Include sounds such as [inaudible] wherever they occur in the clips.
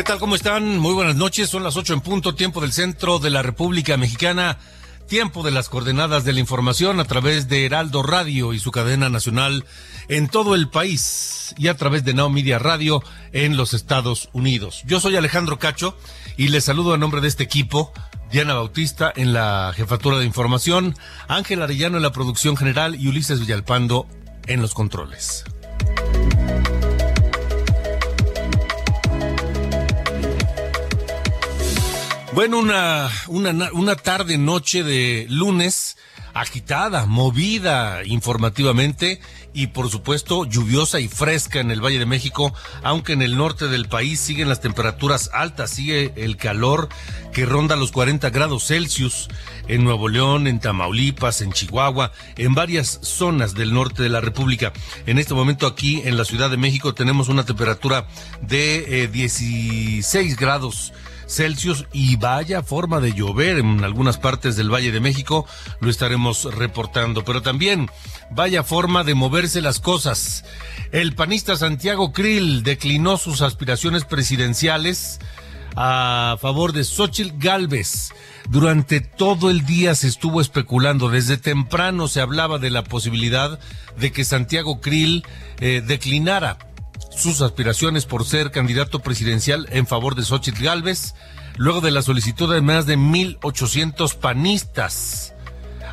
¿Qué tal? ¿Cómo están? Muy buenas noches. Son las ocho en punto, tiempo del centro de la República Mexicana. Tiempo de las coordenadas de la información a través de Heraldo Radio y su cadena nacional en todo el país y a través de Now Media Radio en los Estados Unidos. Yo soy Alejandro Cacho y les saludo a nombre de este equipo. Diana Bautista en la jefatura de información, Ángel Arellano en la producción general y Ulises Villalpando en los controles. Bueno, una, una, una tarde, noche de lunes agitada, movida informativamente y por supuesto lluviosa y fresca en el Valle de México, aunque en el norte del país siguen las temperaturas altas, sigue el calor que ronda los 40 grados Celsius en Nuevo León, en Tamaulipas, en Chihuahua, en varias zonas del norte de la República. En este momento aquí en la Ciudad de México tenemos una temperatura de 16 eh, grados Celsius y vaya forma de llover en algunas partes del Valle de México, lo estaremos reportando, pero también vaya forma de moverse las cosas. El panista Santiago Krill declinó sus aspiraciones presidenciales a favor de Xochitl Galvez. Durante todo el día se estuvo especulando, desde temprano se hablaba de la posibilidad de que Santiago Krill eh, declinara sus aspiraciones por ser candidato presidencial en favor de Xochitl Galvez, luego de la solicitud de más de 1.800 panistas.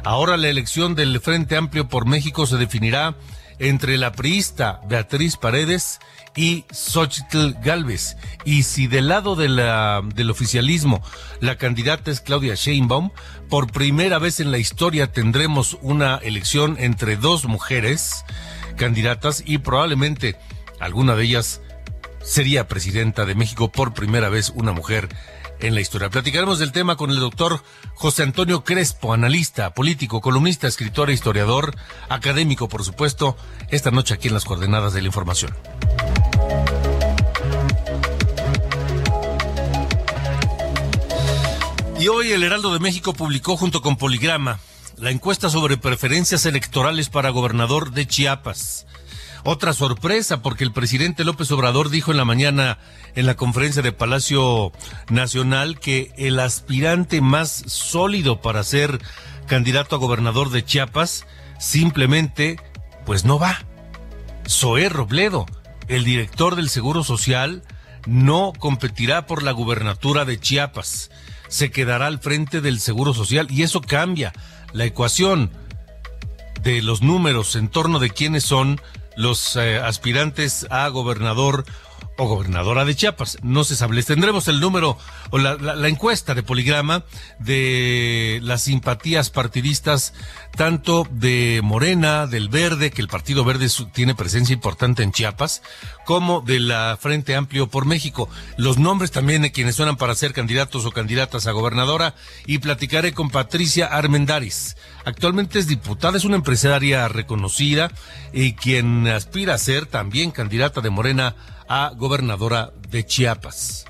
Ahora la elección del Frente Amplio por México se definirá entre la priista Beatriz Paredes y Xochitl Galvez. Y si del lado de la, del oficialismo la candidata es Claudia Sheinbaum, por primera vez en la historia tendremos una elección entre dos mujeres candidatas y probablemente Alguna de ellas sería presidenta de México por primera vez una mujer en la historia. Platicaremos del tema con el doctor José Antonio Crespo, analista, político, columnista, escritor e historiador, académico, por supuesto, esta noche aquí en las coordenadas de la información. Y hoy el Heraldo de México publicó junto con Poligrama la encuesta sobre preferencias electorales para gobernador de Chiapas. Otra sorpresa, porque el presidente López Obrador dijo en la mañana en la conferencia de Palacio Nacional que el aspirante más sólido para ser candidato a gobernador de Chiapas simplemente pues no va. Zoé Robledo, el director del Seguro Social, no competirá por la gubernatura de Chiapas. Se quedará al frente del Seguro Social y eso cambia la ecuación de los números en torno de quiénes son los eh, aspirantes a gobernador o gobernadora de Chiapas. No se sabe. Les tendremos el número o la, la, encuesta de poligrama de las simpatías partidistas, tanto de Morena, del Verde, que el Partido Verde tiene presencia importante en Chiapas, como de la Frente Amplio por México. Los nombres también de quienes suenan para ser candidatos o candidatas a gobernadora y platicaré con Patricia Armendaris. Actualmente es diputada, es una empresaria reconocida y quien aspira a ser también candidata de Morena a gobernadora de Chiapas.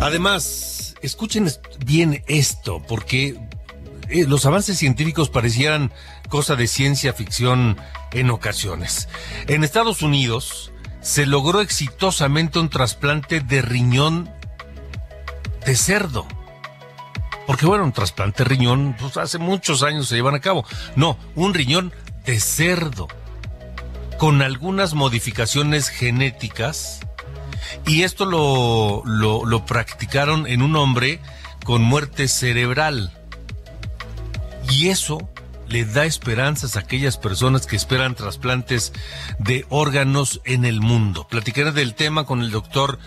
Además, escuchen bien esto, porque eh, los avances científicos parecieran cosa de ciencia ficción en ocasiones. En Estados Unidos se logró exitosamente un trasplante de riñón de cerdo. Porque bueno, un trasplante de riñón, pues hace muchos años se llevan a cabo. No, un riñón de cerdo. Con algunas modificaciones genéticas. Y esto lo, lo, lo practicaron en un hombre con muerte cerebral. Y eso le da esperanzas a aquellas personas que esperan trasplantes de órganos en el mundo. Platicaré del tema con el doctor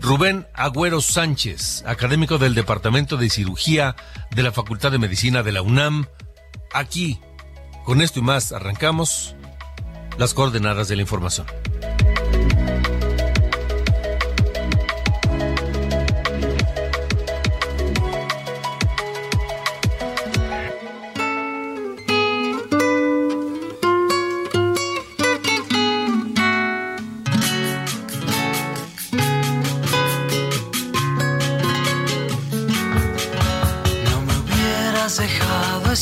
Rubén Agüero Sánchez, académico del Departamento de Cirugía de la Facultad de Medicina de la UNAM. Aquí, con esto y más, arrancamos las coordenadas de la información.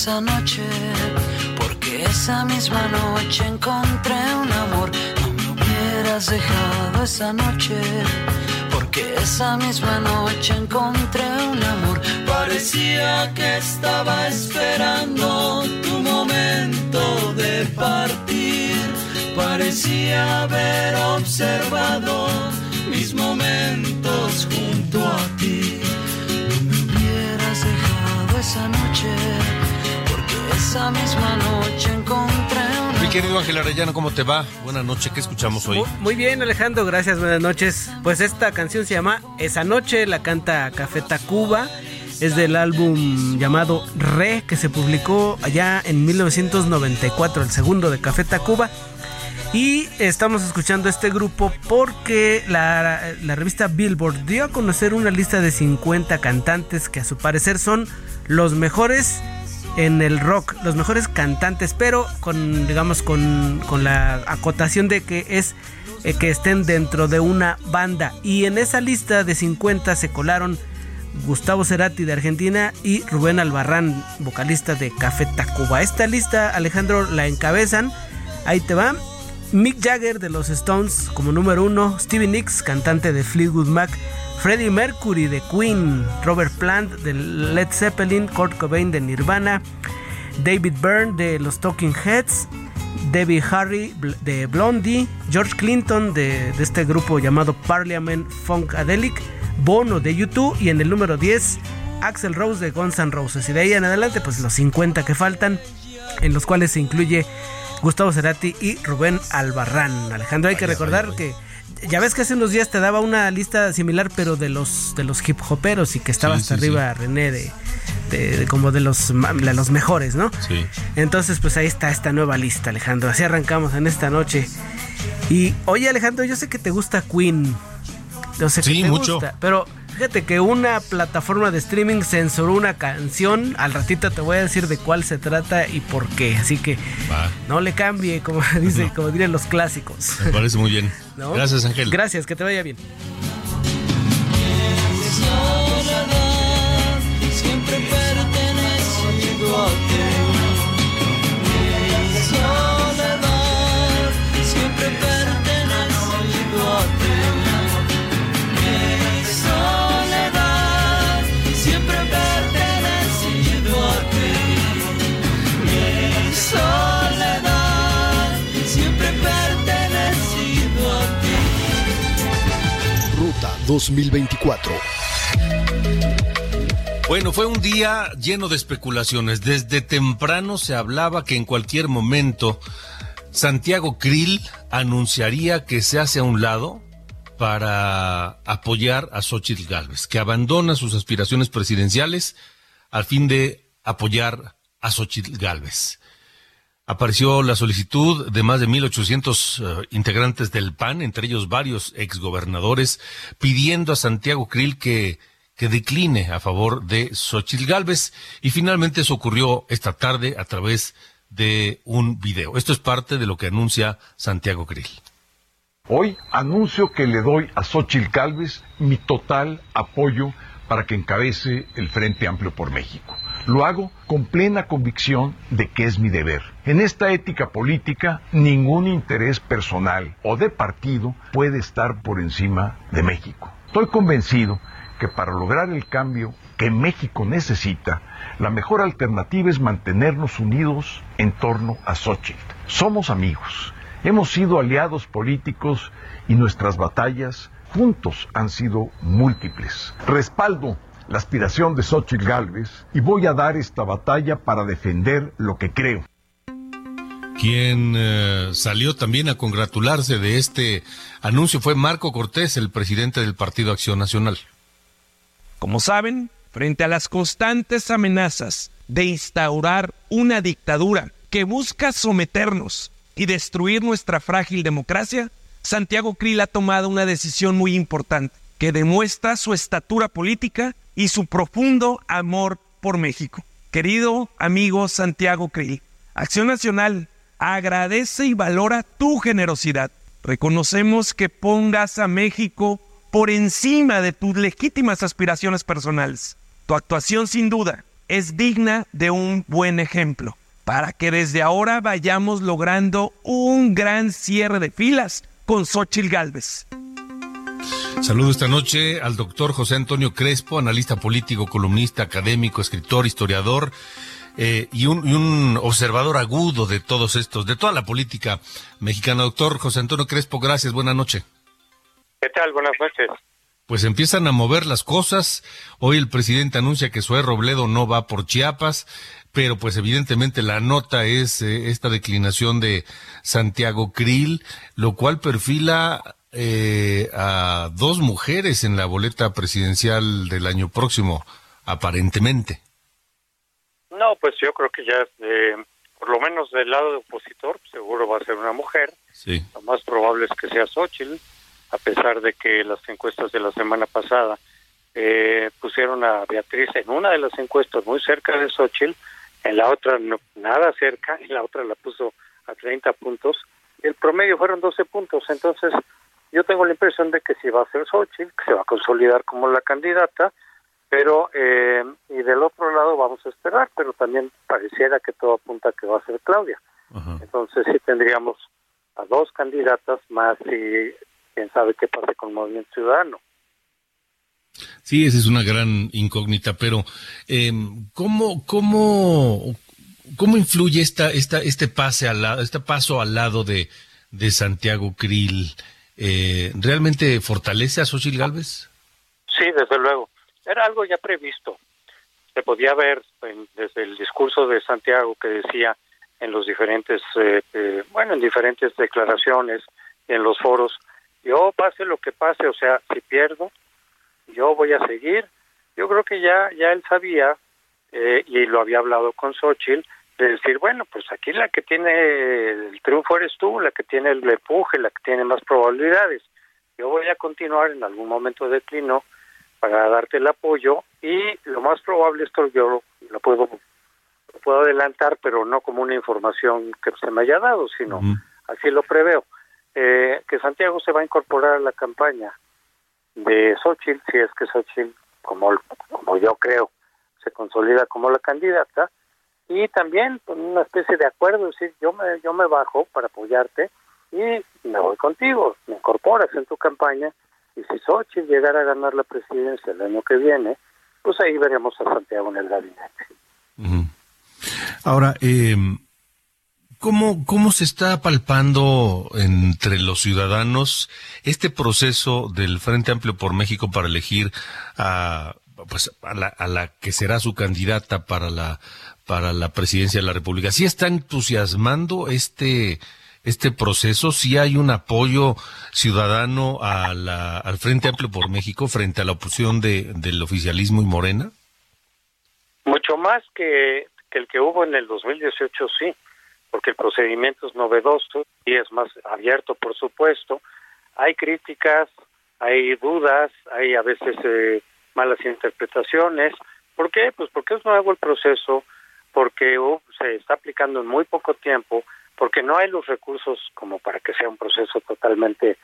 Esa noche, porque esa misma noche encontré un amor. No me hubieras dejado esa noche, porque esa misma noche encontré un amor. Parecía que estaba esperando tu momento de partir. Parecía haber observado mis momentos junto a ti. No me hubieras dejado esa noche esa misma noche encontré Mi querido Ángel Arellano, ¿cómo te va? Buenas noches, ¿qué escuchamos hoy? Muy bien, Alejandro, gracias, buenas noches. Pues esta canción se llama Esa Noche, la canta Café Tacuba. Es del álbum llamado Re, que se publicó allá en 1994, el segundo de Café Tacuba. Y estamos escuchando este grupo porque la, la, revista Billboard dio a conocer una lista de 50 cantantes que a su parecer son los mejores en el rock, los mejores cantantes, pero con, digamos, con, la acotación de que es eh, que estén dentro de una banda. Y en esa lista de 50 se colaron Gustavo Cerati de Argentina y Rubén Albarrán, vocalista de Café Tacuba. Esta lista, Alejandro, la encabezan. Ahí te va. Mick Jagger de los Stones como número uno, Stevie Nicks, cantante de Fleetwood Mac, Freddie Mercury de Queen, Robert Plant de Led Zeppelin, Kurt Cobain de Nirvana, David Byrne de los Talking Heads, Debbie Harry de Blondie, George Clinton de, este grupo llamado Parliament Funkadelic, Bono de YouTube y en el número 10 Axel Rose de Guns N' Roses. Y de ahí en adelante, pues los 50 que faltan, en los cuales se incluye Gustavo Cerati y Rubén Albarrán. Alejandro, hay que recordar que ya ves que hace unos días te daba una lista similar, pero de los de los hip hoperos y que estaba hasta arriba René de, como de los de los mejores, ¿no? Sí. Entonces, pues ahí está esta nueva lista, Alejandro. Así arrancamos en esta noche. Y oye, Alejandro, yo sé que te gusta Queen. Yo sé que sí, mucho. pero Fíjate que una plataforma de streaming censuró una canción. Al ratito te voy a decir de cuál se trata y por qué. Así que no le cambie, como [laughs] dice, como dirían los clásicos. Me parece muy bien. [laughs] Gracias, Ángel. Gracias, que te vaya bien. Siempre Ruta 2024. Bueno, fue un día lleno de especulaciones. Desde temprano se hablaba que en cualquier momento Santiago Krill anunciaría que se hace a un lado para apoyar a Xochitl Gálvez, que abandona sus aspiraciones presidenciales al fin de apoyar a Xochitl Gálvez apareció la solicitud de más de 1.800 eh, integrantes del PAN, entre ellos varios exgobernadores, pidiendo a Santiago Krill que, que decline a favor de Xochitl Gálvez. Y finalmente eso ocurrió esta tarde a través de un video. Esto es parte de lo que anuncia Santiago Krill. Hoy anuncio que le doy a Xochitl Gálvez mi total apoyo para que encabece el Frente Amplio por México. Lo hago con plena convicción de que es mi deber. En esta ética política, ningún interés personal o de partido puede estar por encima de México. Estoy convencido que para lograr el cambio que México necesita, la mejor alternativa es mantenernos unidos en torno a Xochitl. Somos amigos, hemos sido aliados políticos y nuestras batallas juntos han sido múltiples. Respaldo la aspiración de Xochitl Gálvez y voy a dar esta batalla para defender lo que creo. Quien eh, salió también a congratularse de este anuncio fue Marco Cortés, el presidente del Partido Acción Nacional. Como saben, frente a las constantes amenazas de instaurar una dictadura que busca someternos y destruir nuestra frágil democracia, Santiago Krill ha tomado una decisión muy importante que demuestra su estatura política y su profundo amor por México. Querido amigo Santiago Krill, Acción Nacional agradece y valora tu generosidad. Reconocemos que pongas a México por encima de tus legítimas aspiraciones personales. Tu actuación sin duda es digna de un buen ejemplo para que desde ahora vayamos logrando un gran cierre de filas con Xochil Gálvez. Saludo esta noche al doctor José Antonio Crespo, analista político, columnista, académico, escritor, historiador eh, y, un, y, un, observador agudo de todos estos, de toda la política mexicana. Doctor José Antonio Crespo, gracias, buenas noches. ¿Qué tal? Buenas noches. Pues empiezan a mover las cosas. Hoy el presidente anuncia que Zoé Robledo no va por Chiapas, pero pues evidentemente la nota es eh, esta declinación de Santiago Krill, lo cual perfila eh, a dos mujeres en la boleta presidencial del año próximo, aparentemente. No, pues yo creo que ya, eh, por lo menos del lado de opositor, seguro va a ser una mujer. Sí. Lo más probable es que sea Xochitl, a pesar de que las encuestas de la semana pasada eh, pusieron a Beatriz en una de las encuestas muy cerca de Xochitl, en la otra no, nada cerca, y la otra la puso a 30 puntos. El promedio fueron 12 puntos, entonces yo tengo la impresión de que si va a ser Xochitl, que se va a consolidar como la candidata, pero eh, y del otro lado vamos a esperar, pero también pareciera que todo apunta a que va a ser Claudia. Ajá. Entonces sí tendríamos a dos candidatas más y quién sabe qué pasa con el Movimiento Ciudadano. Sí, esa es una gran incógnita, pero eh, ¿cómo, cómo, cómo influye esta, esta, este pase al lado, este paso al lado de, de Santiago Krill? Eh, ¿Realmente fortalece a Xochitl Galvez? Sí, desde luego. Era algo ya previsto. Se podía ver en, desde el discurso de Santiago que decía en los diferentes, eh, eh, bueno, en diferentes declaraciones, en los foros, yo pase lo que pase, o sea, si pierdo, yo voy a seguir. Yo creo que ya, ya él sabía, eh, y lo había hablado con Xochitl, de decir, bueno, pues aquí la que tiene el triunfo eres tú, la que tiene el empuje, la que tiene más probabilidades. Yo voy a continuar en algún momento de declino para darte el apoyo y lo más probable esto yo lo puedo lo puedo adelantar, pero no como una información que se me haya dado, sino uh -huh. así lo preveo, eh, que Santiago se va a incorporar a la campaña de Xochitl, si es que Xochitl, como, como yo creo, se consolida como la candidata, y también con una especie de acuerdo, decir, yo me, yo me bajo para apoyarte y me voy contigo, me incorporas en tu campaña y si Xochitl llegara a ganar la presidencia el año que viene, pues ahí veremos a Santiago en el gabinete. Ahora, eh, ¿cómo, ¿cómo se está palpando entre los ciudadanos este proceso del Frente Amplio por México para elegir a, pues, a, la, a la que será su candidata para la para la presidencia de la República. ¿Sí está entusiasmando este, este proceso? ¿Sí hay un apoyo ciudadano a la, al Frente Amplio por México frente a la oposición de, del oficialismo y Morena? Mucho más que, que el que hubo en el 2018, sí, porque el procedimiento es novedoso y es más abierto, por supuesto. Hay críticas, hay dudas, hay a veces eh, malas interpretaciones. ¿Por qué? Pues porque es nuevo el proceso, porque uh, se está aplicando en muy poco tiempo, porque no hay los recursos como para que sea un proceso totalmente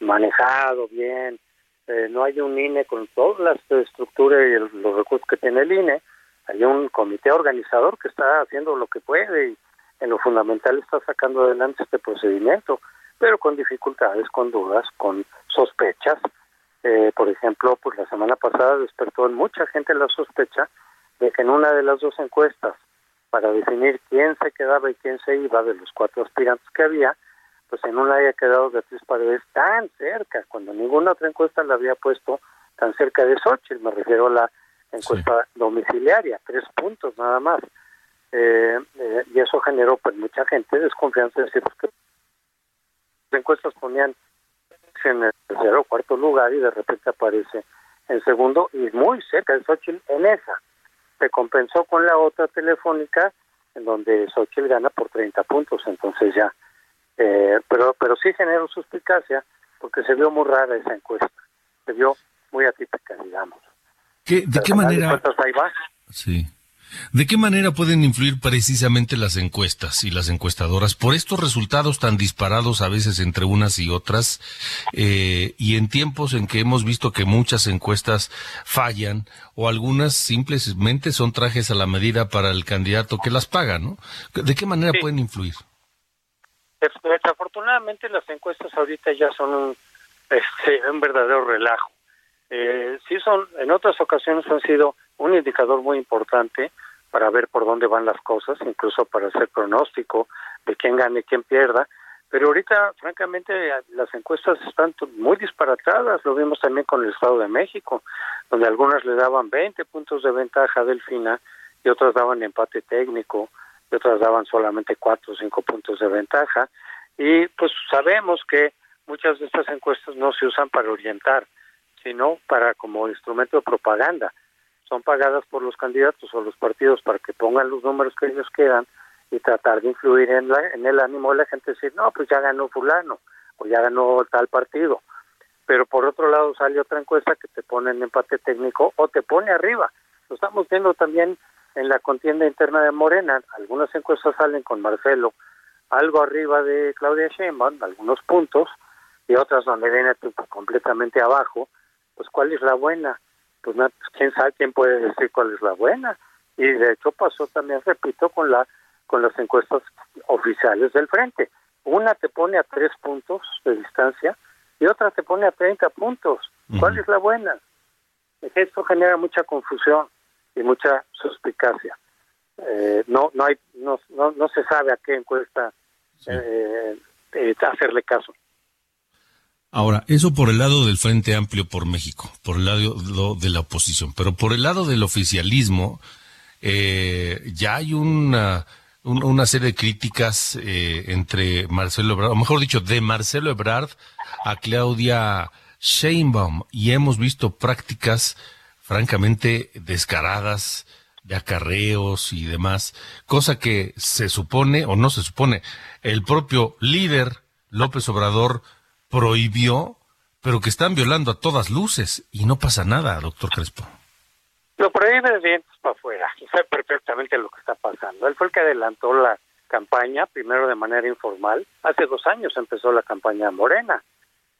manejado bien, eh, no hay un INE con toda la estructura y el, los recursos que tiene el INE, hay un comité organizador que está haciendo lo que puede y en lo fundamental está sacando adelante este procedimiento, pero con dificultades, con dudas, con sospechas. Eh, por ejemplo, pues la semana pasada despertó en mucha gente la sospecha de que en una de las dos encuestas para definir quién se quedaba y quién se iba de los cuatro aspirantes que había, pues en una haya quedado Beatriz Paredes tan cerca, cuando ninguna otra encuesta la había puesto tan cerca de Xochitl, me refiero a la encuesta domiciliaria, tres puntos nada más. Eh, eh, y eso generó pues mucha gente desconfianza, es decir, pues, que las encuestas ponían en el tercero o cuarto lugar y de repente aparece en segundo y muy cerca de Xochitl en esa. Se compensó con la otra telefónica en donde Xochitl gana por 30 puntos, entonces ya. Eh, pero pero sí generó suspicacia porque se vio muy rara esa encuesta, se vio muy atípica, digamos. ¿De qué manera? Sí. ¿De qué manera pueden influir precisamente las encuestas y las encuestadoras por estos resultados tan disparados a veces entre unas y otras eh, y en tiempos en que hemos visto que muchas encuestas fallan o algunas simplemente son trajes a la medida para el candidato que las paga, ¿no? ¿De qué manera pueden influir? Desafortunadamente las encuestas ahorita ya son un, este, un verdadero relajo. Eh, sí son, en otras ocasiones han sido un indicador muy importante para ver por dónde van las cosas, incluso para hacer pronóstico de quién gane y quién pierda. Pero ahorita, francamente, las encuestas están muy disparatadas. Lo vimos también con el Estado de México, donde algunas le daban 20 puntos de ventaja a Delfina y otras daban empate técnico y otras daban solamente 4 o 5 puntos de ventaja. Y pues sabemos que muchas de estas encuestas no se usan para orientar, sino para como instrumento de propaganda son pagadas por los candidatos o los partidos para que pongan los números que ellos quieran y tratar de influir en, la, en el ánimo de la gente, decir, no, pues ya ganó fulano o ya ganó tal partido. Pero por otro lado sale otra encuesta que te pone en empate técnico o te pone arriba. Lo estamos viendo también en la contienda interna de Morena. Algunas encuestas salen con Marcelo algo arriba de Claudia Sheinbaum, algunos puntos, y otras donde viene completamente abajo. Pues ¿cuál es la buena? Pues, pues quién sabe quién puede decir cuál es la buena. Y de hecho pasó también, repito, con la con las encuestas oficiales del frente. Una te pone a tres puntos de distancia y otra te pone a 30 puntos. ¿Cuál es la buena? Esto genera mucha confusión y mucha suspicacia. Eh, no no hay no, no, se sabe a qué encuesta eh, eh, hacerle caso. Ahora, eso por el lado del Frente Amplio por México, por el lado de la oposición, pero por el lado del oficialismo, eh, ya hay una, una serie de críticas eh, entre Marcelo Ebrard, o mejor dicho, de Marcelo Ebrard a Claudia Sheinbaum, y hemos visto prácticas francamente descaradas de acarreos y demás, cosa que se supone, o no se supone, el propio líder López Obrador prohibió, pero que están violando a todas luces y no pasa nada, doctor Crespo. Lo prohíbe dientes para afuera y sabe perfectamente lo que está pasando. Él fue el que adelantó la campaña, primero de manera informal. Hace dos años empezó la campaña Morena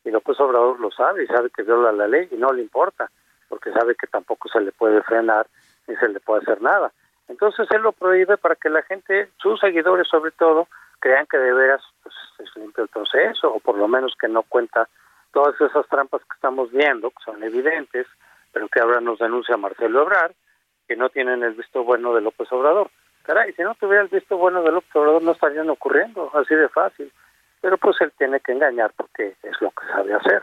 y López Obrador lo sabe y sabe que viola la ley y no le importa porque sabe que tampoco se le puede frenar ni se le puede hacer nada. Entonces él lo prohíbe para que la gente, sus seguidores sobre todo, crean que de veras pues, es limpio el proceso, o por lo menos que no cuenta todas esas trampas que estamos viendo, que son evidentes, pero que ahora nos denuncia Marcelo Obrar, que no tienen el visto bueno de López Obrador. Caray, si no tuviera el visto bueno de López Obrador no estarían ocurriendo, así de fácil. Pero pues él tiene que engañar porque es lo que sabe hacer.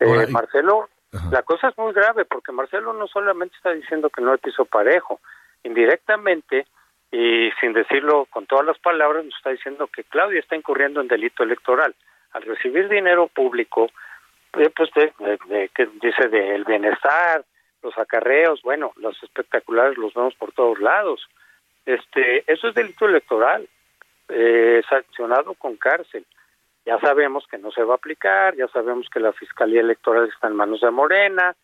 Eh, Marcelo, la cosa es muy grave porque Marcelo no solamente está diciendo que no es piso parejo, indirectamente y sin decirlo con todas las palabras nos está diciendo que Claudia está incurriendo en delito electoral. Al recibir dinero público eh, pues de, que dice del bienestar los acarreos bueno los espectaculares los vemos por todos lados. Este eso es delito electoral eh, sancionado con cárcel. Ya sabemos que no se va a aplicar ya sabemos que la fiscalía electoral está en manos de Morena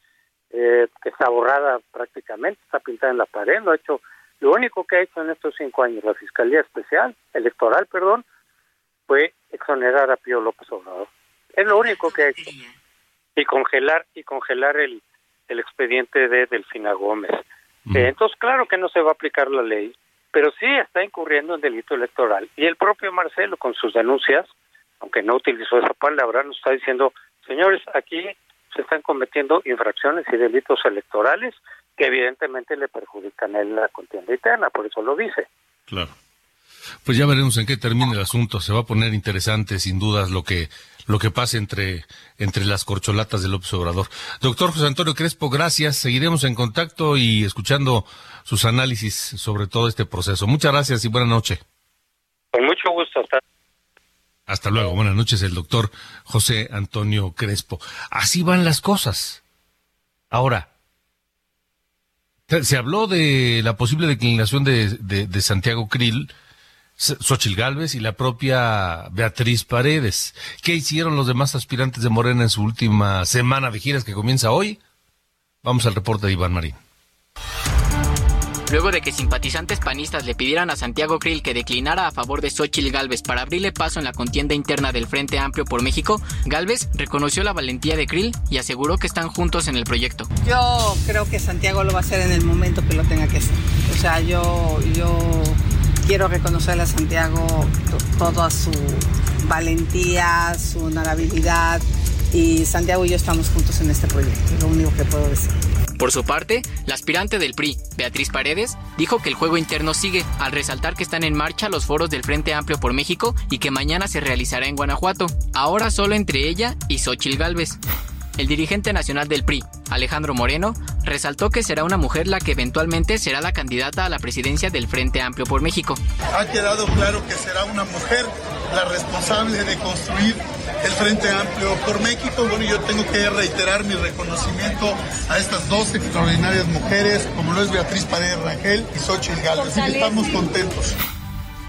eh, que está borrada prácticamente está pintada en la pared no ha hecho lo único que ha hecho en estos cinco años la Fiscalía Especial, Electoral, perdón, fue exonerar a Pío López Obrador. Es lo único que ha hecho. Y congelar, y congelar el, el expediente de Delfina Gómez. Eh, entonces, claro que no se va a aplicar la ley, pero sí está incurriendo en delito electoral. Y el propio Marcelo, con sus denuncias, aunque no utilizó esa palabra, nos está diciendo, señores, aquí se están cometiendo infracciones y delitos electorales que evidentemente le perjudican a la contienda interna, por eso lo dice. Claro. Pues ya veremos en qué termina el asunto. Se va a poner interesante, sin dudas, lo que lo que pase entre entre las corcholatas del López Obrador. Doctor José Antonio Crespo, gracias. Seguiremos en contacto y escuchando sus análisis sobre todo este proceso. Muchas gracias y buena noche. Con mucho gusto. Hasta, Hasta luego. Buenas noches, el doctor José Antonio Crespo. Así van las cosas. Ahora, se habló de la posible declinación de, de, Santiago Krill, Xochil Gálvez y la propia Beatriz Paredes. ¿Qué hicieron los demás aspirantes de Morena en su última semana de giras que comienza hoy? Vamos al reporte de Iván Marín. Luego de que simpatizantes panistas le pidieran a Santiago Krill que declinara a favor de Xochitl Gálvez para abrirle paso en la contienda interna del Frente Amplio por México, Gálvez reconoció la valentía de Krill y aseguró que están juntos en el proyecto. Yo creo que Santiago lo va a hacer en el momento que lo tenga que hacer. O sea, yo, yo quiero reconocerle a Santiago toda su valentía, su honorabilidad y Santiago y yo estamos juntos en este proyecto, es lo único que puedo decir. Por su parte, la aspirante del PRI, Beatriz Paredes, dijo que el juego interno sigue, al resaltar que están en marcha los foros del Frente Amplio por México y que mañana se realizará en Guanajuato, ahora solo entre ella y Xochil Gálvez. El dirigente nacional del PRI, Alejandro Moreno, resaltó que será una mujer la que eventualmente será la candidata a la presidencia del Frente Amplio por México. Ha quedado claro que será una mujer la responsable de construir el Frente Amplio por México. Bueno, yo tengo que reiterar mi reconocimiento a estas dos extraordinarias mujeres, como lo es Beatriz Paredes Rangel y Xochitl Gálvez. Así que estamos contentos.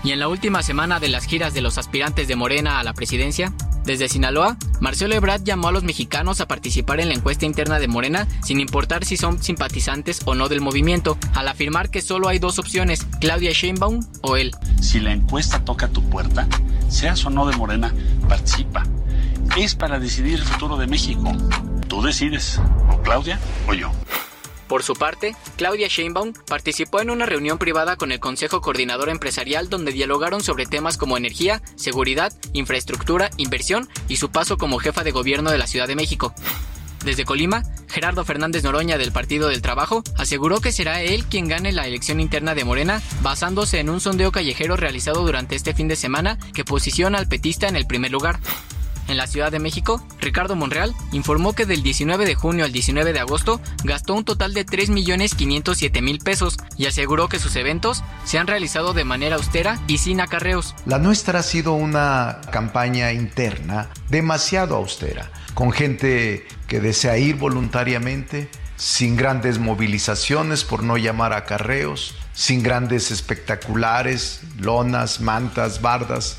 Y en la última semana de las giras de los aspirantes de Morena a la presidencia, desde Sinaloa, Marcelo Ebrard llamó a los mexicanos a participar en la encuesta interna de Morena sin importar si son simpatizantes o no del movimiento, al afirmar que solo hay dos opciones, Claudia Sheinbaum o él. Si la encuesta toca tu puerta, seas o no de Morena, participa. Es para decidir el futuro de México. Tú decides, o Claudia o yo. Por su parte, Claudia Sheinbaum participó en una reunión privada con el Consejo Coordinador Empresarial donde dialogaron sobre temas como energía, seguridad, infraestructura, inversión y su paso como jefa de gobierno de la Ciudad de México. Desde Colima, Gerardo Fernández Noroña del Partido del Trabajo aseguró que será él quien gane la elección interna de Morena basándose en un sondeo callejero realizado durante este fin de semana que posiciona al petista en el primer lugar. En la Ciudad de México, Ricardo Monreal informó que del 19 de junio al 19 de agosto gastó un total de 3.507.000 pesos y aseguró que sus eventos se han realizado de manera austera y sin acarreos. La nuestra ha sido una campaña interna demasiado austera, con gente que desea ir voluntariamente, sin grandes movilizaciones por no llamar acarreos, sin grandes espectaculares, lonas, mantas, bardas.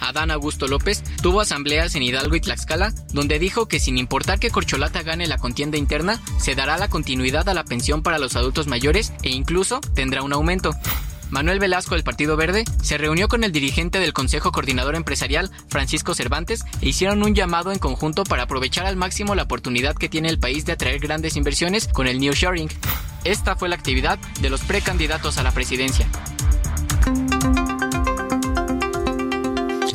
Adán Augusto López tuvo asambleas en Hidalgo y Tlaxcala, donde dijo que sin importar que Corcholata gane la contienda interna, se dará la continuidad a la pensión para los adultos mayores e incluso tendrá un aumento. Manuel Velasco del Partido Verde se reunió con el dirigente del Consejo Coordinador Empresarial, Francisco Cervantes, e hicieron un llamado en conjunto para aprovechar al máximo la oportunidad que tiene el país de atraer grandes inversiones con el New Sharing. Esta fue la actividad de los precandidatos a la presidencia.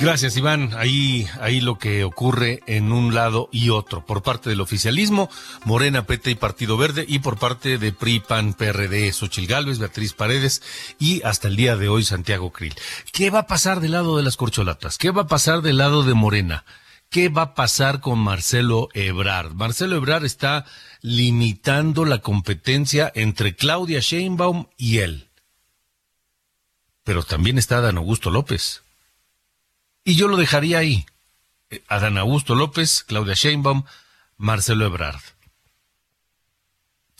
Gracias, Iván. Ahí, ahí lo que ocurre en un lado y otro, por parte del oficialismo, Morena, PT y Partido Verde, y por parte de PRI, PAN, PRD, Xochil Gálvez, Beatriz Paredes y hasta el día de hoy Santiago Krill. ¿Qué va a pasar del lado de las corcholatas? ¿Qué va a pasar del lado de Morena? ¿Qué va a pasar con Marcelo Ebrard? Marcelo Ebrard está limitando la competencia entre Claudia Sheinbaum y él. Pero también está Dan Augusto López. Y yo lo dejaría ahí. Adán Augusto López, Claudia Sheinbaum, Marcelo Ebrard.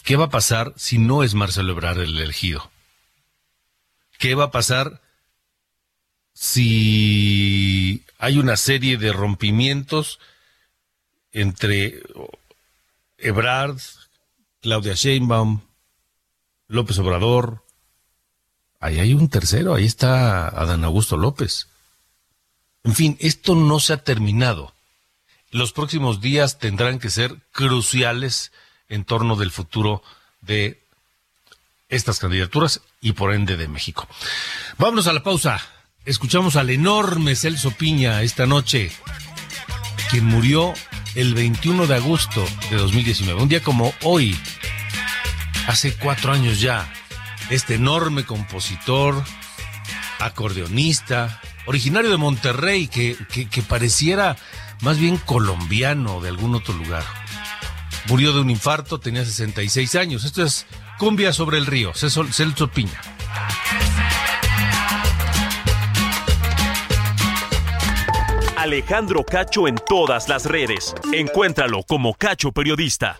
¿Qué va a pasar si no es Marcelo Ebrard el elegido? ¿Qué va a pasar si hay una serie de rompimientos entre Ebrard, Claudia Sheinbaum, López Obrador? Ahí hay un tercero, ahí está Adán Augusto López. En fin, esto no se ha terminado. Los próximos días tendrán que ser cruciales en torno del futuro de estas candidaturas y por ende de México. Vámonos a la pausa. Escuchamos al enorme Celso Piña esta noche, quien murió el 21 de agosto de 2019, un día como hoy, hace cuatro años ya. Este enorme compositor, acordeonista, originario de Monterrey, que, que, pareciera más bien colombiano de algún otro lugar. Murió de un infarto, tenía 66 años. Esto es Cumbia sobre el río, Celso Piña. Alejandro Cacho en todas las redes. Encuéntralo como Cacho Periodista.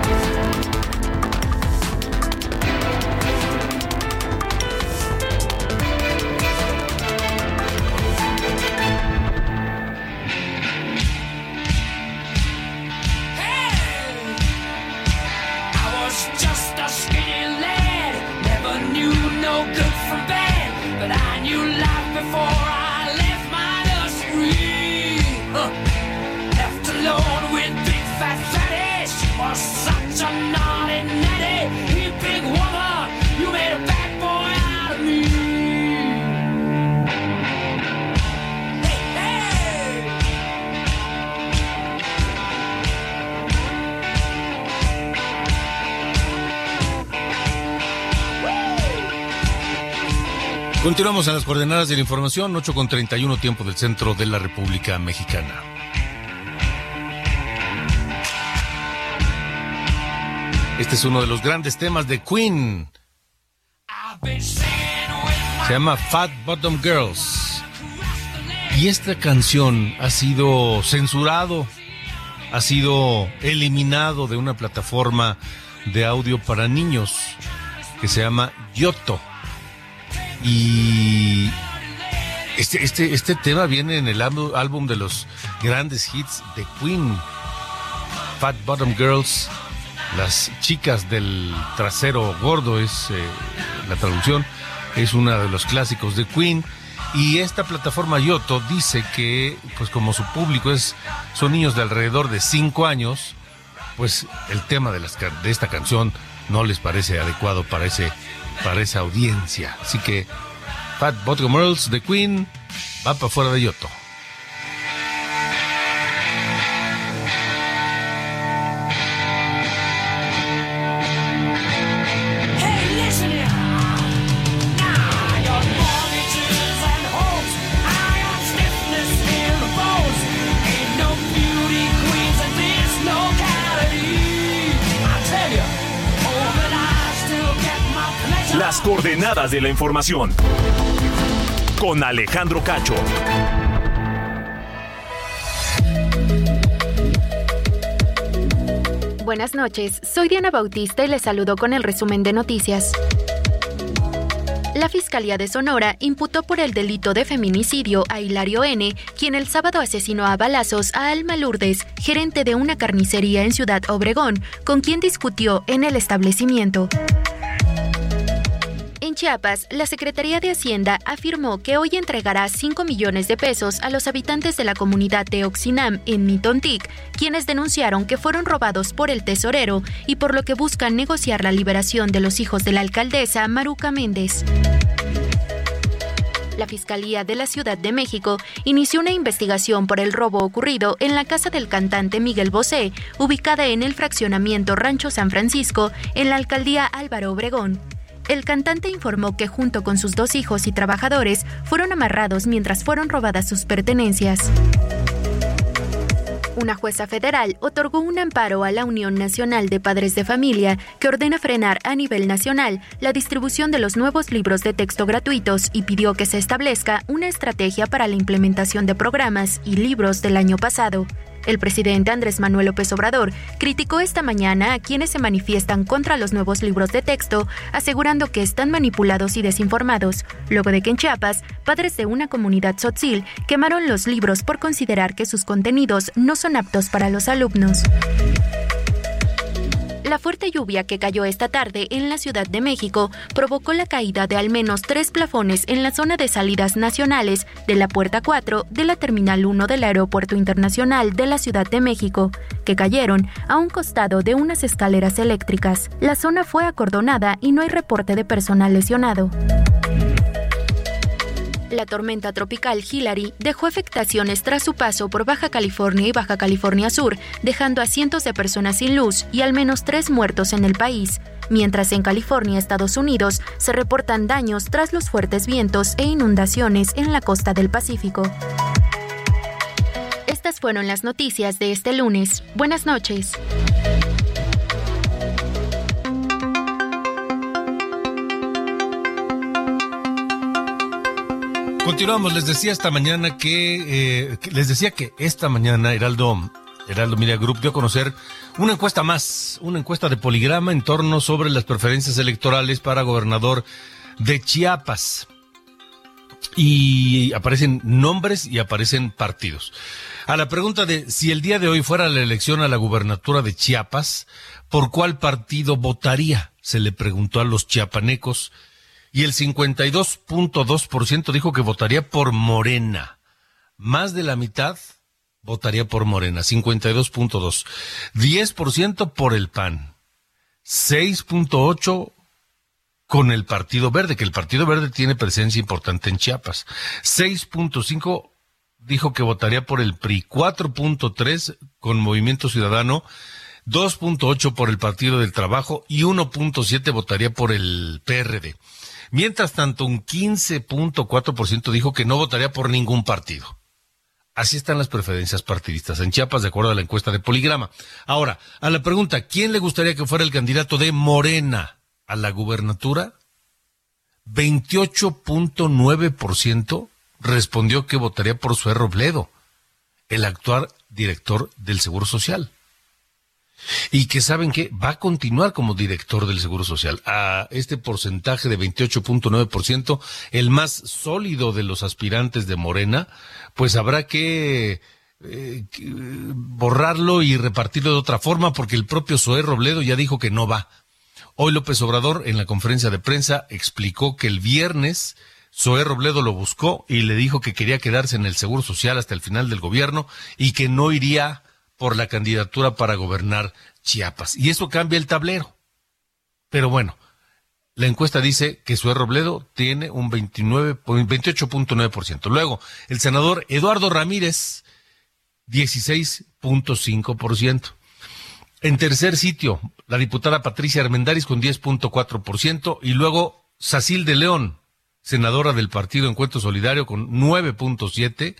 Continuamos a las coordenadas de la información, 8 con 31 tiempo del centro de la República Mexicana. Este es uno de los grandes temas de Queen. Se llama Fat Bottom Girls. Y esta canción ha sido censurado, ha sido eliminado de una plataforma de audio para niños que se llama Yoto. Y este, este, este tema viene en el álbum de los grandes hits de Queen, Fat Bottom Girls, las chicas del trasero gordo es eh, la traducción, es uno de los clásicos de Queen. Y esta plataforma Yoto dice que, pues como su público es, son niños de alrededor de 5 años, pues el tema de, las, de esta canción no les parece adecuado para ese para esa audiencia. Así que Fat Bottom Girls de Queen va para fuera de Yoto. De la información. Con Alejandro Cacho. Buenas noches, soy Diana Bautista y les saludo con el resumen de noticias. La Fiscalía de Sonora imputó por el delito de feminicidio a Hilario N., quien el sábado asesinó a balazos a Alma Lourdes, gerente de una carnicería en Ciudad Obregón, con quien discutió en el establecimiento. En Chiapas, la Secretaría de Hacienda afirmó que hoy entregará 5 millones de pesos a los habitantes de la comunidad de Oxinam en Mitontic, quienes denunciaron que fueron robados por el tesorero y por lo que buscan negociar la liberación de los hijos de la alcaldesa Maruca Méndez. La Fiscalía de la Ciudad de México inició una investigación por el robo ocurrido en la casa del cantante Miguel Bosé, ubicada en el fraccionamiento Rancho San Francisco, en la alcaldía Álvaro Obregón. El cantante informó que junto con sus dos hijos y trabajadores fueron amarrados mientras fueron robadas sus pertenencias. Una jueza federal otorgó un amparo a la Unión Nacional de Padres de Familia que ordena frenar a nivel nacional la distribución de los nuevos libros de texto gratuitos y pidió que se establezca una estrategia para la implementación de programas y libros del año pasado. El presidente Andrés Manuel López Obrador criticó esta mañana a quienes se manifiestan contra los nuevos libros de texto, asegurando que están manipulados y desinformados, luego de que en Chiapas, padres de una comunidad sotzil quemaron los libros por considerar que sus contenidos no son aptos para los alumnos. La fuerte lluvia que cayó esta tarde en la Ciudad de México provocó la caída de al menos tres plafones en la zona de salidas nacionales de la Puerta 4 de la Terminal 1 del Aeropuerto Internacional de la Ciudad de México, que cayeron a un costado de unas escaleras eléctricas. La zona fue acordonada y no hay reporte de personal lesionado. La tormenta tropical Hillary dejó afectaciones tras su paso por Baja California y Baja California Sur, dejando a cientos de personas sin luz y al menos tres muertos en el país, mientras en California, Estados Unidos, se reportan daños tras los fuertes vientos e inundaciones en la costa del Pacífico. Estas fueron las noticias de este lunes. Buenas noches. Continuamos, les decía esta mañana que, eh, les decía que esta mañana Heraldo Heraldo Media Group dio a conocer una encuesta más, una encuesta de poligrama en torno sobre las preferencias electorales para gobernador de Chiapas. Y aparecen nombres y aparecen partidos. A la pregunta de si el día de hoy fuera la elección a la gubernatura de Chiapas, ¿por cuál partido votaría? Se le preguntó a los chiapanecos y el 52.2% dijo que votaría por Morena. Más de la mitad votaría por Morena, 52.2. 10% por el PAN. 6.8 con el Partido Verde, que el Partido Verde tiene presencia importante en Chiapas. 6.5 dijo que votaría por el PRI, 4.3 con Movimiento Ciudadano, 2.8 por el Partido del Trabajo y 1.7 votaría por el PRD. Mientras tanto, un 15.4% dijo que no votaría por ningún partido. Así están las preferencias partidistas en Chiapas, de acuerdo a la encuesta de Poligrama. Ahora, a la pregunta, ¿quién le gustaría que fuera el candidato de Morena a la gubernatura? 28.9% respondió que votaría por Sué Robledo, el actual director del Seguro Social y que saben que va a continuar como director del Seguro Social. A este porcentaje de 28.9%, el más sólido de los aspirantes de Morena, pues habrá que, eh, borrarlo y repartirlo de otra forma porque el propio Zoé Robledo ya dijo que no va. Hoy López Obrador en la conferencia de prensa explicó que el viernes Zoé Robledo lo buscó y le dijo que quería quedarse en el Seguro Social hasta el final del gobierno y que no iría por la candidatura para gobernar Chiapas. Y eso cambia el tablero. Pero bueno, la encuesta dice que Sue Robledo tiene un 29, 28.9%. Luego, el senador Eduardo Ramírez, 16.5%. En tercer sitio, la diputada Patricia Armendaris con 10.4%. Y luego, Sacil de León, senadora del Partido Encuentro Solidario con 9.7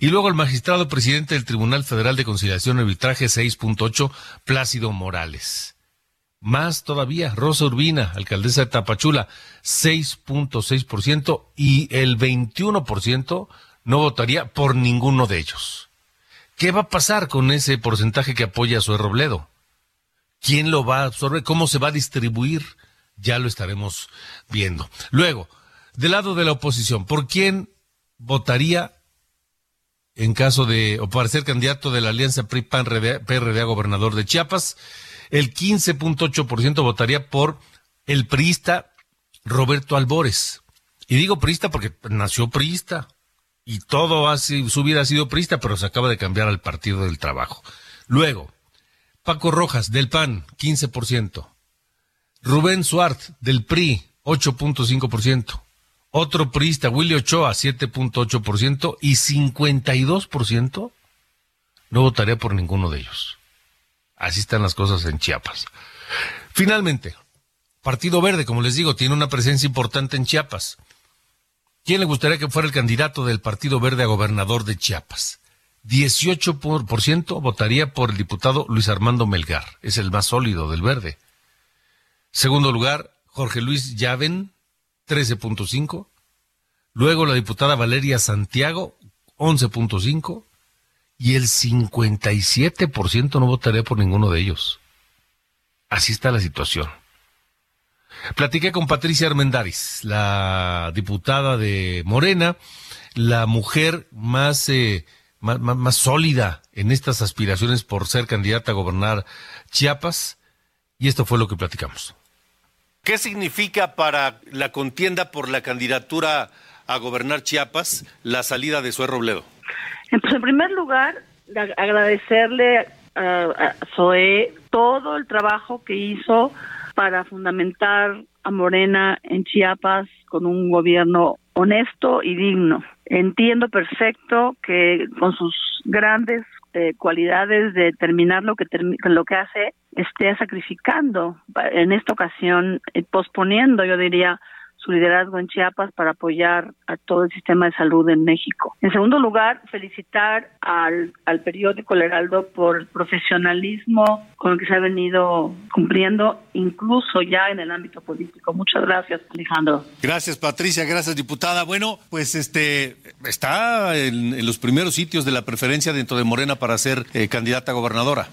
y luego el magistrado presidente del Tribunal Federal de Conciliación y Arbitraje 6.8 Plácido Morales. Más todavía, Rosa Urbina, alcaldesa de Tapachula, 6.6% y el 21% no votaría por ninguno de ellos. ¿Qué va a pasar con ese porcentaje que apoya a su Robledo? ¿Quién lo va a absorber? ¿Cómo se va a distribuir? Ya lo estaremos viendo. Luego, del lado de la oposición, ¿por quién votaría en caso de, o para ser candidato de la alianza PRI-PAN-PRD a gobernador de Chiapas? El 15.8% votaría por el priista Roberto Albores. Y digo priista porque nació priista y todo así, su ha sido priista, pero se acaba de cambiar al Partido del Trabajo. Luego, Paco Rojas del PAN, 15%. Rubén Suart del PRI, 8.5%. Otro priista, Willy Ochoa, 7.8% y 52% no votaría por ninguno de ellos. Así están las cosas en Chiapas. Finalmente, Partido Verde, como les digo, tiene una presencia importante en Chiapas. ¿Quién le gustaría que fuera el candidato del Partido Verde a gobernador de Chiapas? 18% votaría por el diputado Luis Armando Melgar, es el más sólido del Verde. Segundo lugar, Jorge Luis Llaven, 13.5. Luego la diputada Valeria Santiago, 11.5. Y el 57% no votaría por ninguno de ellos. Así está la situación. Platiqué con Patricia Armendaris, la diputada de Morena, la mujer más, eh, más, más, sólida en estas aspiraciones por ser candidata a gobernar Chiapas, y esto fue lo que platicamos. ¿Qué significa para la contienda por la candidatura a gobernar Chiapas la salida de Zoé Robledo? Pues en primer lugar, agradecerle a, Zoé todo el trabajo que hizo para fundamentar a Morena en Chiapas con un gobierno honesto y digno. Entiendo perfecto que con sus grandes eh, cualidades de terminar lo que lo que hace esté sacrificando en esta ocasión eh, posponiendo yo diría su liderazgo en Chiapas para apoyar a todo el sistema de salud en México. En segundo lugar, felicitar al, al periódico El Heraldo por el profesionalismo con el que se ha venido cumpliendo, incluso ya en el ámbito político. Muchas gracias, Alejandro. Gracias, Patricia. Gracias, diputada. Bueno, pues este está en, los primeros sitios de la preferencia dentro de Morena para ser eh, candidata a gobernadora.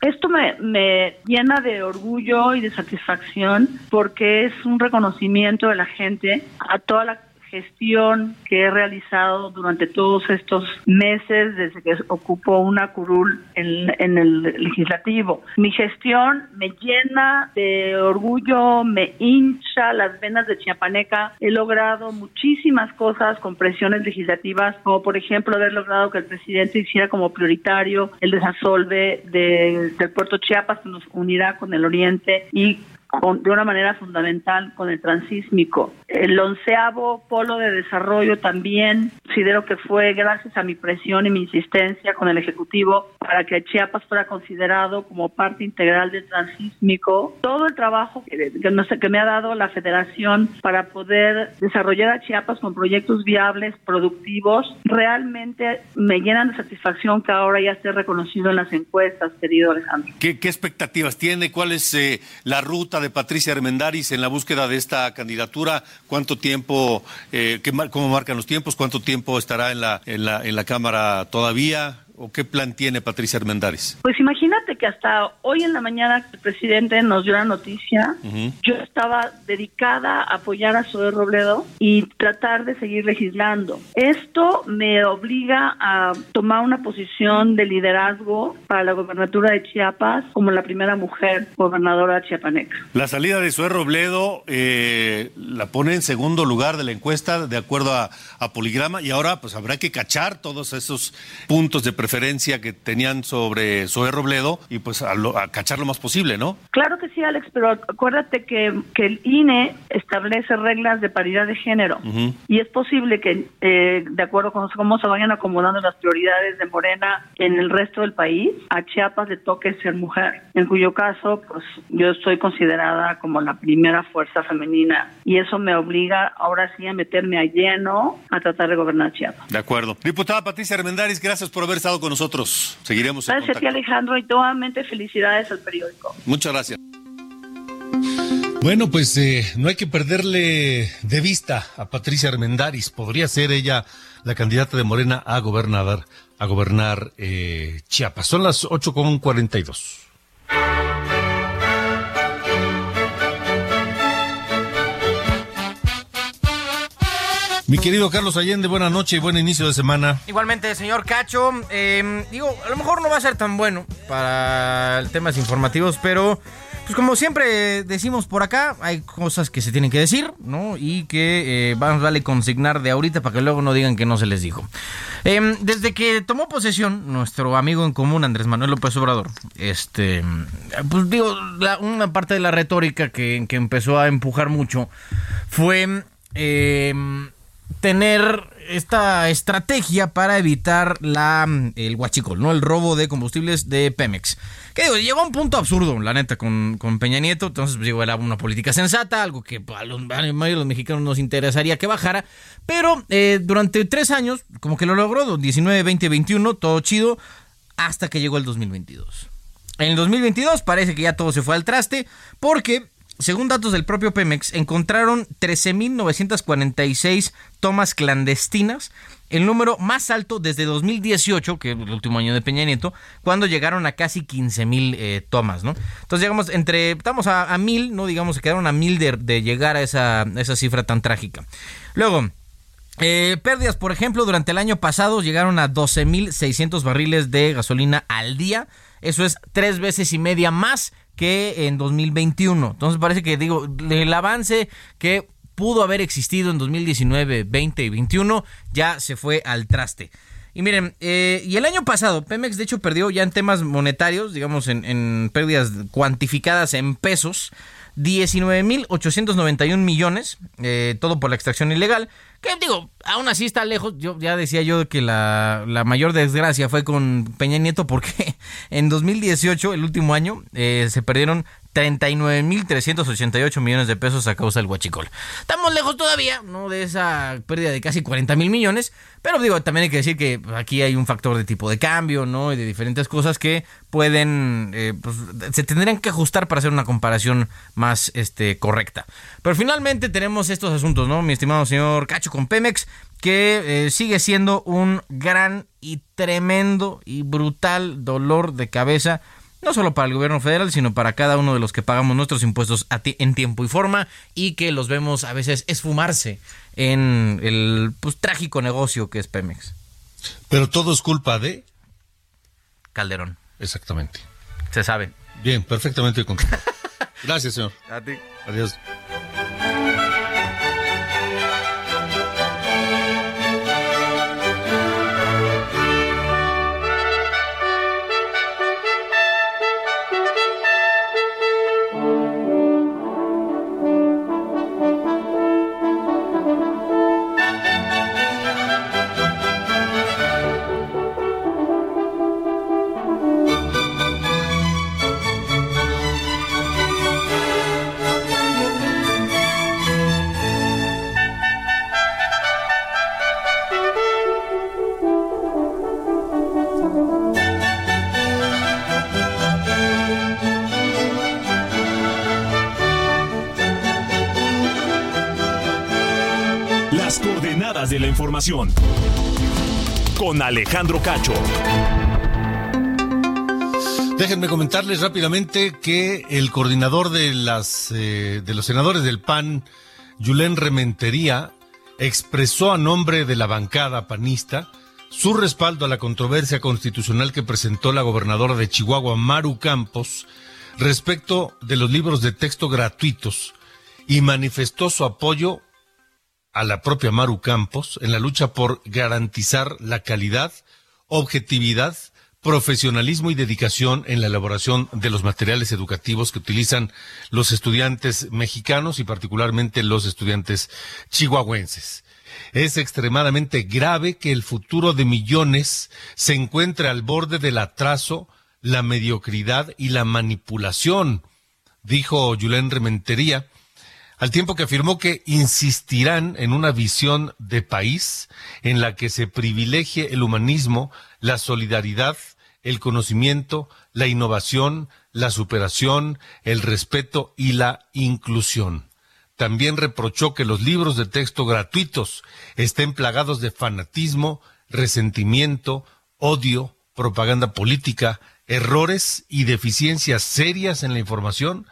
Esto me, me llena de orgullo y de satisfacción porque es un reconocimiento de la gente a toda la gestión que he realizado durante todos estos meses desde que ocupo una curul en, en, el legislativo. Mi gestión me llena de orgullo, me hincha las venas de Chiapaneca. He logrado muchísimas cosas con presiones legislativas, como por ejemplo haber logrado que el presidente hiciera como prioritario el desasolve de, del puerto Chiapas que nos unirá con el oriente y de una manera fundamental con el transísmico. El onceavo polo de desarrollo también considero que fue gracias a mi presión y mi insistencia con el Ejecutivo para que Chiapas fuera considerado como parte integral del transísmico. Todo el trabajo que, no sé, que me ha dado la Federación para poder desarrollar a Chiapas con proyectos viables, productivos, realmente me llenan de satisfacción que ahora ya esté reconocido en las encuestas, querido Alejandro. ¿Qué, expectativas tiene? ¿Cuál es eh, la ruta? De Patricia Armendaris en la búsqueda de esta candidatura? ¿Cuánto tiempo, eh, qué, cómo marcan los tiempos? ¿Cuánto tiempo estará en la, en la, en la Cámara todavía? ¿O qué plan tiene Patricia Armendáriz? Pues imagínate que hasta hoy en la mañana el presidente nos dio la noticia. Yo estaba dedicada a apoyar a Zoe Robledo y tratar de seguir legislando. Esto me obliga a tomar una posición de liderazgo para la gobernatura de Chiapas como la primera mujer gobernadora chiapaneca. La salida de Zoe Robledo eh, la pone en segundo lugar de la encuesta de acuerdo a, a Poligrama y ahora pues habrá que cachar todos esos puntos de preferencia referencia que tenían sobre Zoe Robledo y pues a, cachar lo más posible, ¿no? Claro que sí, Alex, pero acuérdate que, que el INE establece reglas de paridad de género y es posible que, eh, de acuerdo con cómo se vayan acomodando las prioridades de Morena en el resto del país, a Chiapas le toque ser mujer, en cuyo caso, pues yo estoy considerada como la primera fuerza femenina y eso me obliga ahora sí a meterme a lleno a tratar de gobernar Chiapas. De acuerdo. Diputada Patricia Armendáriz, gracias por haber estado con nosotros. Seguiremos Gracias a ti, Alejandro, y nuevamente felicidades al periódico. Muchas gracias. Bueno, pues eh, no hay que perderle de vista a Patricia Armendaris. Podría ser ella la candidata de Morena a gobernar, a gobernar eh, Chiapas. Son las 8.42. Mi querido Carlos Allende, buena noche y buen inicio de semana. Igualmente, señor Cacho. Eh, digo, a lo mejor no va a ser tan bueno para temas informativos, pero pues como siempre decimos por acá, hay cosas que se tienen que decir, ¿no? Y que eh, vamos a darle consignar de ahorita para que luego no digan que no se les dijo. Em, desde que tomó posesión nuestro amigo en común Andrés Manuel López Obrador, este, pues digo, una parte de la retórica que, que empezó a empujar mucho fue eh, tener esta estrategia para evitar la, el huachicol, ¿no? El robo de combustibles de Pemex. Que digo, llegó a un punto absurdo, la neta, con, con Peña Nieto. Entonces, pues, digo, era una política sensata, algo que a los, a los mexicanos nos interesaría que bajara. Pero eh, durante tres años, como que lo logró, 19, 20, 21, todo chido, hasta que llegó el 2022. En el 2022 parece que ya todo se fue al traste, porque según datos del propio Pemex, encontraron 13.946 tomas clandestinas, el número más alto desde 2018, que es el último año de Peña Nieto, cuando llegaron a casi 15.000 eh, tomas, ¿no? Entonces llegamos entre, estamos a, a ¿no? Digamos, se quedaron a mil de, de llegar a esa, esa cifra tan trágica. Luego, eh, pérdidas, por ejemplo, durante el año pasado llegaron a 12.600 barriles de gasolina al día. Eso es tres veces y media más que en 2021. Entonces parece que digo, el avance que pudo haber existido en 2019, 20 y 21 ya se fue al traste. Y miren, eh, y el año pasado, Pemex de hecho perdió ya en temas monetarios, digamos en, pérdidas cuantificadas en pesos, 19.891 millones, eh, todo por la extracción ilegal. Que digo, aún así está lejos. Yo ya decía yo que la, la mayor desgracia fue con Peña Nieto porque [laughs] en 2018, el último año, eh, se perdieron 39.388 millones de pesos a causa del huachicol. Estamos lejos todavía, ¿no? De esa pérdida de casi 40 mil millones. Pero digo, también hay que decir que aquí hay un factor de tipo de cambio, ¿no? Y de diferentes cosas que pueden, eh, pues, se tendrían que ajustar para hacer una comparación más este, correcta. Pero finalmente tenemos estos asuntos, ¿no? Mi estimado señor Cacho con Pemex, que eh, sigue siendo un gran y tremendo y brutal dolor de cabeza no solo para el gobierno federal, sino para cada uno de los que pagamos nuestros impuestos en tiempo y forma y que los vemos a veces esfumarse en el pues, trágico negocio que es Pemex. Pero todo es culpa de Calderón. Exactamente. Se sabe. Bien, perfectamente controlado. [laughs] Gracias, señor. A ti. Adiós. Con Alejandro Cacho. Déjenme comentarles rápidamente que el coordinador de las eh, de los senadores del PAN, Yulén Rementería, expresó a nombre de la bancada panista su respaldo a la controversia constitucional que presentó la gobernadora de Chihuahua, Maru Campos, respecto de los libros de texto gratuitos y manifestó su apoyo a la propia Maru Campos en la lucha por garantizar la calidad, objetividad, profesionalismo y dedicación en la elaboración de los materiales educativos que utilizan los estudiantes mexicanos y particularmente los estudiantes chihuahuenses. Es extremadamente grave que el futuro de millones se encuentre al borde del atraso, la mediocridad y la manipulación, dijo Yulén Rementería, al tiempo que afirmó que insistirán en una visión de país en la que se privilegie el humanismo, la solidaridad, el conocimiento, la innovación, la superación, el respeto y la inclusión. También reprochó que los libros de texto gratuitos estén plagados de fanatismo, resentimiento, odio, propaganda política, errores y deficiencias serias en la información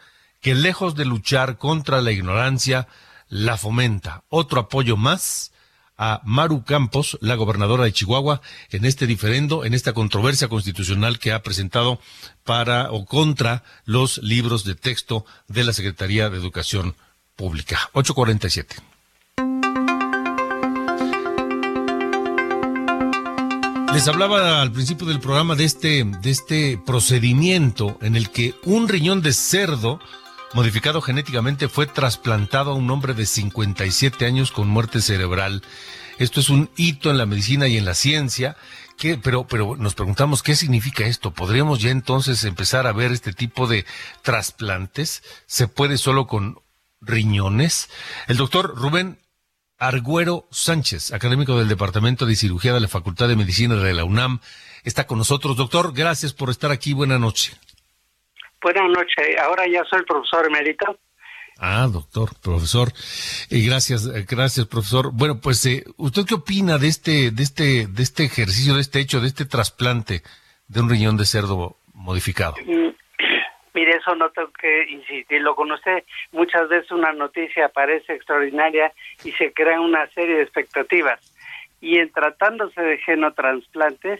que lejos de luchar contra la ignorancia, la fomenta. Otro apoyo más a Maru Campos, la gobernadora de Chihuahua, en este diferendo, en esta controversia constitucional que ha presentado para o contra los libros de texto de la Secretaría de Educación Pública. 847. Les hablaba al principio del programa de este, de este procedimiento en el que un riñón de cerdo modificado genéticamente fue trasplantado a un hombre de 57 años con muerte cerebral. Esto es un hito en la medicina y en la ciencia. Pero, pero nos preguntamos qué significa esto. ¿Podríamos ya entonces empezar a ver este tipo de trasplantes? ¿Se puede solo con riñones? El doctor Rubén Argüero Sánchez, académico del Departamento de Cirugía de la Facultad de Medicina de la UNAM, está con nosotros. Doctor, gracias por estar aquí. Buenas noches. Buenas noches. Ahora ya soy profesor emérito. Ah, doctor, profesor. Eh, gracias, eh, gracias, profesor. Bueno, pues, eh, ¿usted qué opina de este, de este, de este ejercicio, de este hecho, de este trasplante de un riñón de cerdo modificado? Mm, [clears throat] mire, eso no tengo que insistirlo con usted. Muchas veces una noticia parece extraordinaria y se crea una serie de expectativas. Y en tratándose de genotransplantes,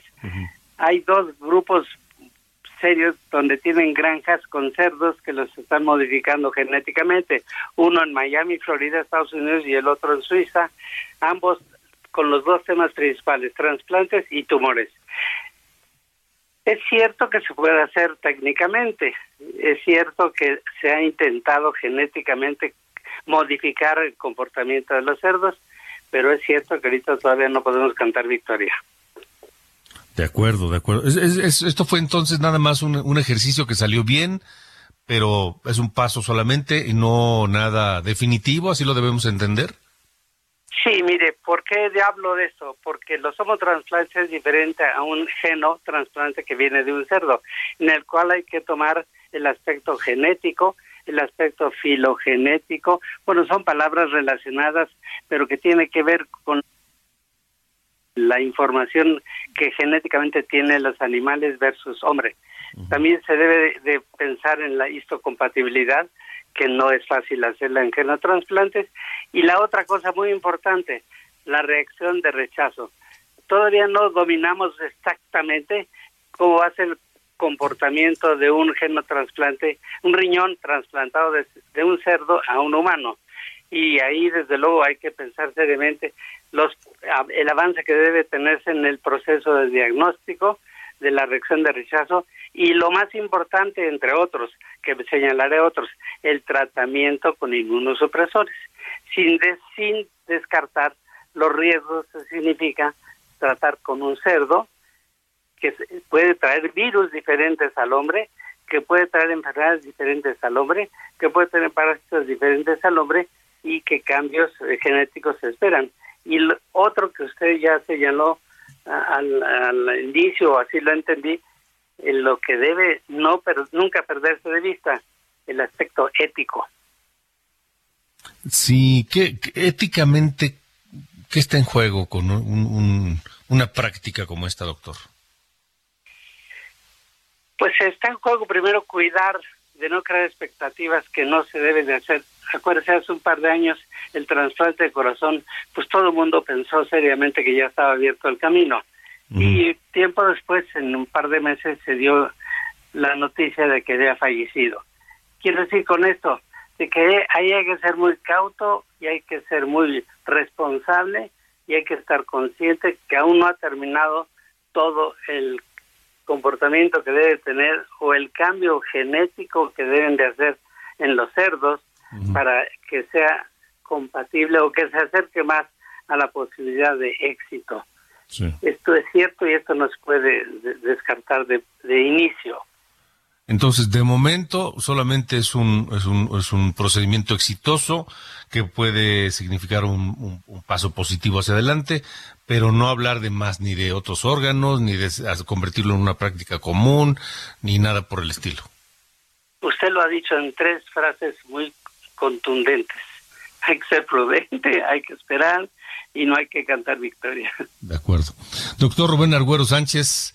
hay dos grupos serios donde tienen granjas con cerdos que los están modificando genéticamente, uno en Miami, Florida, Estados Unidos y el otro en Suiza, ambos con los dos temas principales, trasplantes y tumores. Es cierto que se puede hacer técnicamente, es cierto que se ha intentado genéticamente modificar el comportamiento de los cerdos, pero es cierto que ahorita todavía no podemos cantar victoria. De acuerdo, de acuerdo. esto fue entonces nada más un, ejercicio que salió bien, pero es un paso solamente y no nada definitivo, así lo debemos entender. Sí, mire, ¿por qué hablo de esto? Porque los homotransplantes es diferente a un genotrasplante que viene de un cerdo, en el cual hay que tomar el aspecto genético, el aspecto filogenético, bueno, son palabras relacionadas, pero que tiene que ver con la información que genéticamente tienen los animales versus hombre. También se debe de, pensar en la histocompatibilidad, que no es fácil hacerla en genotransplantes. Y la otra cosa muy importante, la reacción de rechazo. Todavía no dominamos exactamente cómo va a ser el comportamiento de un genotrasplante, un riñón trasplantado de un cerdo a un humano y ahí desde luego hay que pensar seriamente los el avance que debe tenerse en el proceso de diagnóstico de la reacción de rechazo y lo más importante entre otros que señalaré otros el tratamiento con inmunosupresores sin sin descartar los riesgos que significa tratar con un cerdo que puede traer virus diferentes al hombre que puede traer enfermedades diferentes al hombre que puede tener parásitos diferentes al hombre y qué cambios eh, genéticos se esperan. Y otro que usted ya señaló al, al inicio, así lo entendí, en lo que debe no pero nunca perderse de vista, el aspecto ético. Sí, que, éticamente, ¿qué está en juego con una práctica como esta, doctor? Pues está en juego primero cuidar de no crear expectativas que no se deben de hacer acuérdese, hace un par de años el trasplante de corazón, pues todo el mundo pensó seriamente que ya estaba abierto el camino. Y tiempo después, en un par de meses, se dio la noticia de que había fallecido. Quiero decir con esto, de que ahí hay que ser muy cauto y hay que ser muy responsable y hay que estar consciente que aún no ha terminado todo el comportamiento que debe tener o el cambio genético que deben de hacer en los cerdos para que sea compatible o que se acerque más a la posibilidad de éxito. Esto es cierto y esto no se puede descartar de, inicio. Entonces, de momento, solamente es un, es un, es un procedimiento exitoso que puede significar un, paso positivo hacia adelante, pero no hablar de más ni de otros órganos, ni de convertirlo en una práctica común, ni nada por el estilo. Usted lo ha dicho en tres frases muy contundentes. [laughs] Hay que ser prudente, hay que esperar y no hay que cantar victoria. De acuerdo. Doctor Rubén Arguero Sánchez,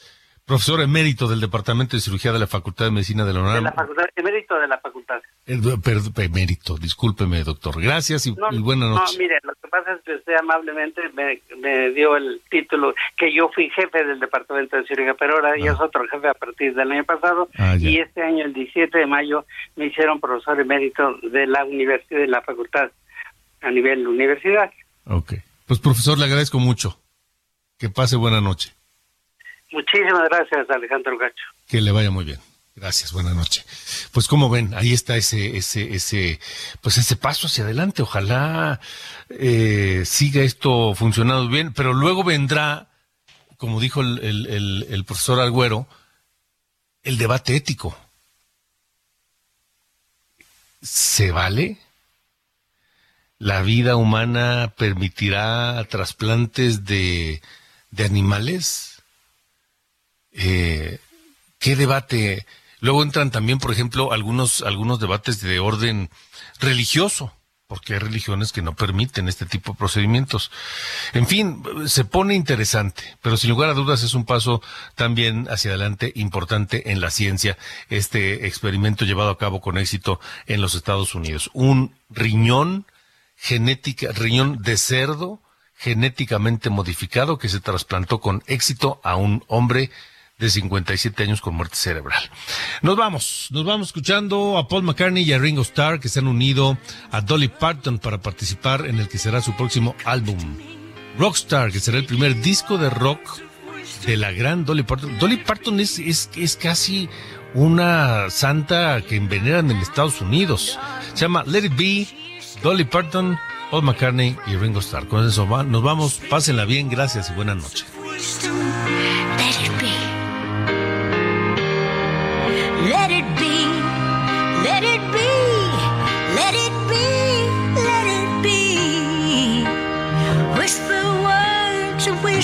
profesor emérito del Departamento de Cirugía de la Facultad de Medicina de la UNAM. De la facultad, emérito de la facultad. emérito, discúlpeme, doctor. Gracias y, buenas noches. No, mire, lo que pasa es que usted amablemente me, dio el título que yo fui jefe del Departamento de Cirugía, pero ahora ya es ah. otro jefe a partir del año pasado. Ah, y este año, el 17 de mayo, me hicieron profesor emérito de la universidad, de la facultad, a nivel universidad. Ok. Pues, profesor, le agradezco mucho. Que pase buena noche. Muchísimas gracias, Alejandro Gacho. Que le vaya muy bien. Gracias, buenas noches. Pues como ven, ahí está ese, ese, ese, pues ese paso hacia adelante. Ojalá eh, siga esto funcionando bien, pero luego vendrá, como dijo el, profesor Alguero, el debate ético. ¿Se vale? ¿La vida humana permitirá trasplantes de animales? Eh, ¿Qué debate? Luego entran también, por ejemplo, algunos, algunos debates de orden religioso, porque hay religiones que no permiten este tipo de procedimientos. En fin, se pone interesante, pero sin lugar a dudas es un paso también hacia adelante importante en la ciencia, este experimento llevado a cabo con éxito en los Estados Unidos. Un riñón genética, riñón de cerdo genéticamente modificado que se trasplantó con éxito a un hombre de 57 años con muerte cerebral. Nos vamos, nos vamos escuchando a Paul McCartney y a Ringo Starr que se han unido a Dolly Parton para participar en el que será su próximo álbum. Rockstar, que será el primer disco de rock de la gran Dolly Parton. Dolly Parton es, es, es casi una santa que envenenan en Estados Unidos. Se llama Let It Be, Dolly Parton, Paul McCartney y Ringo Starr. Con eso nos vamos, pásenla bien, gracias y buenas noches.